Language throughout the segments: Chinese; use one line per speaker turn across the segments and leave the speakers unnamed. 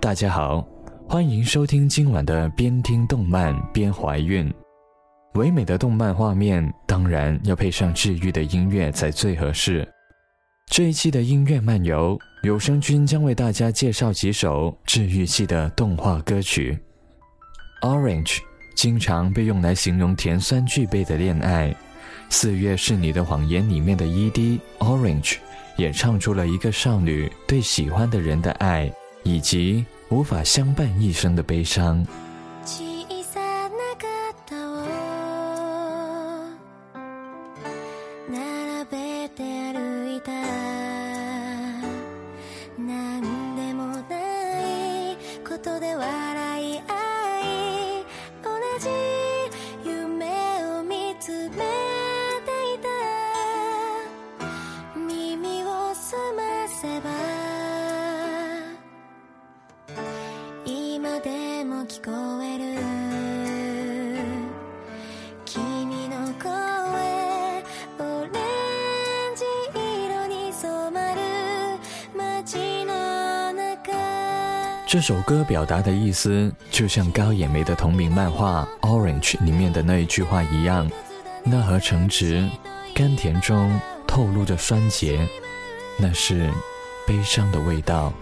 大家好，欢迎收听今晚的边听动漫边怀孕。唯美的动漫画面，当然要配上治愈的音乐才最合适。这一期的音乐漫游，有声君将为大家介绍几首治愈系的动画歌曲。Orange 经常被用来形容甜酸俱备的恋爱。四月是你的谎言里面的 ED Orange 也唱出了一个少女对喜欢的人的爱。以及无法相伴一生的悲伤。这首歌表达的意思，就像高野梅的同名漫画《Orange》里面的那一句话一样，那和橙汁甘甜中透露着酸涩，那是悲伤的味道。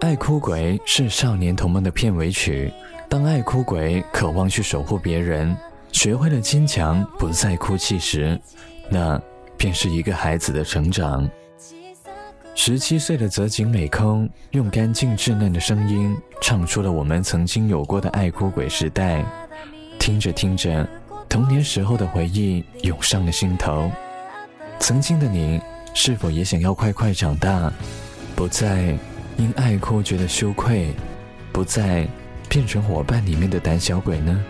爱哭鬼是少年同盟的片尾曲。当爱哭鬼渴望去守护别人，学会了坚强，不再哭泣时，那便是一个孩子的成长。十七岁的泽井美空用干净稚嫩的声音，唱出了我们曾经有过的爱哭鬼时代。听着听着，童年时候的回忆涌上了心头。曾经的你，是否也想要快快长大，不再因爱哭觉得羞愧，不再？变成伙伴里面的胆小鬼呢？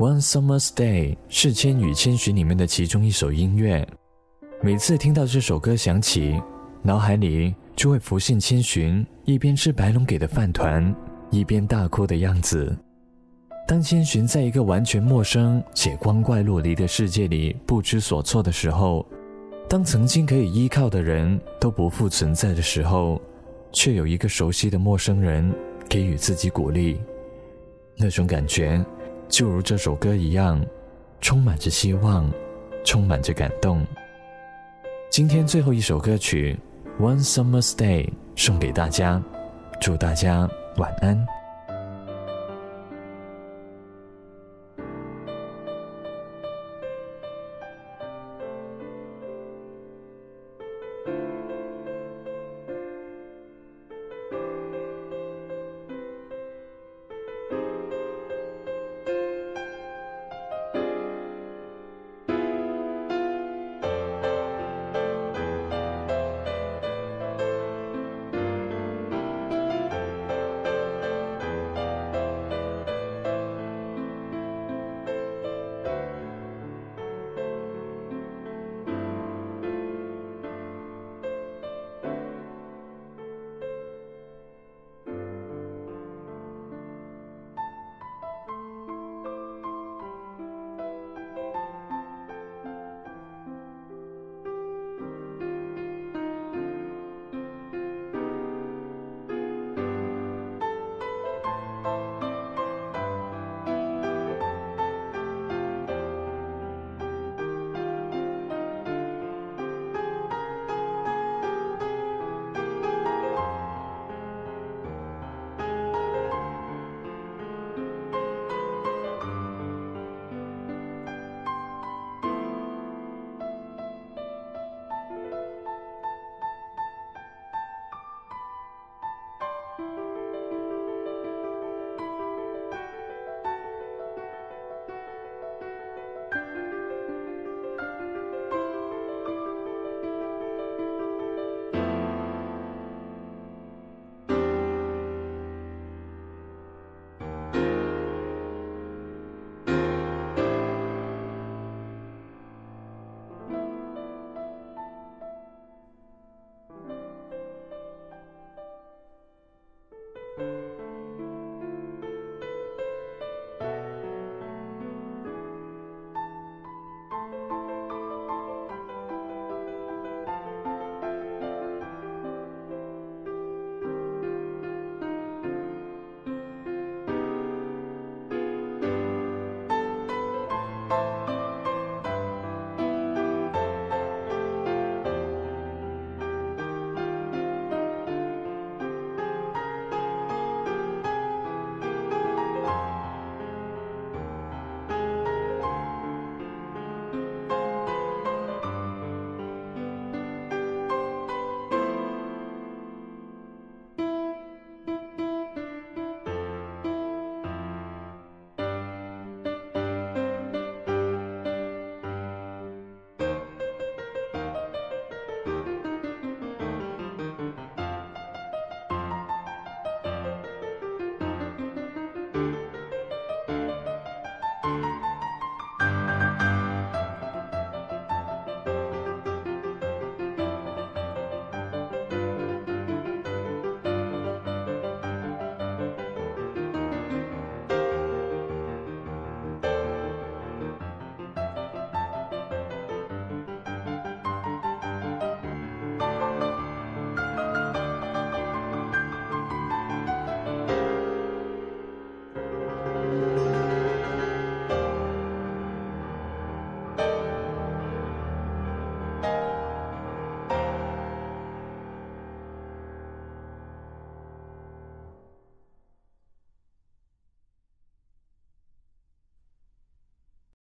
One Summer's Day 是《千与千寻》里面的其中一首音乐。每次听到这首歌响起，脑海里就会浮现千寻一边吃白龙给的饭团，一边大哭的样子。当千寻在一个完全陌生且光怪陆离的世界里不知所措的时候，当曾经可以依靠的人都不复存在的时候，却有一个熟悉的陌生人给予自己鼓励，那种感觉。就如这首歌一样，充满着希望，充满着感动。今天最后一首歌曲《One Summer's Day》送给大家，祝大家晚安。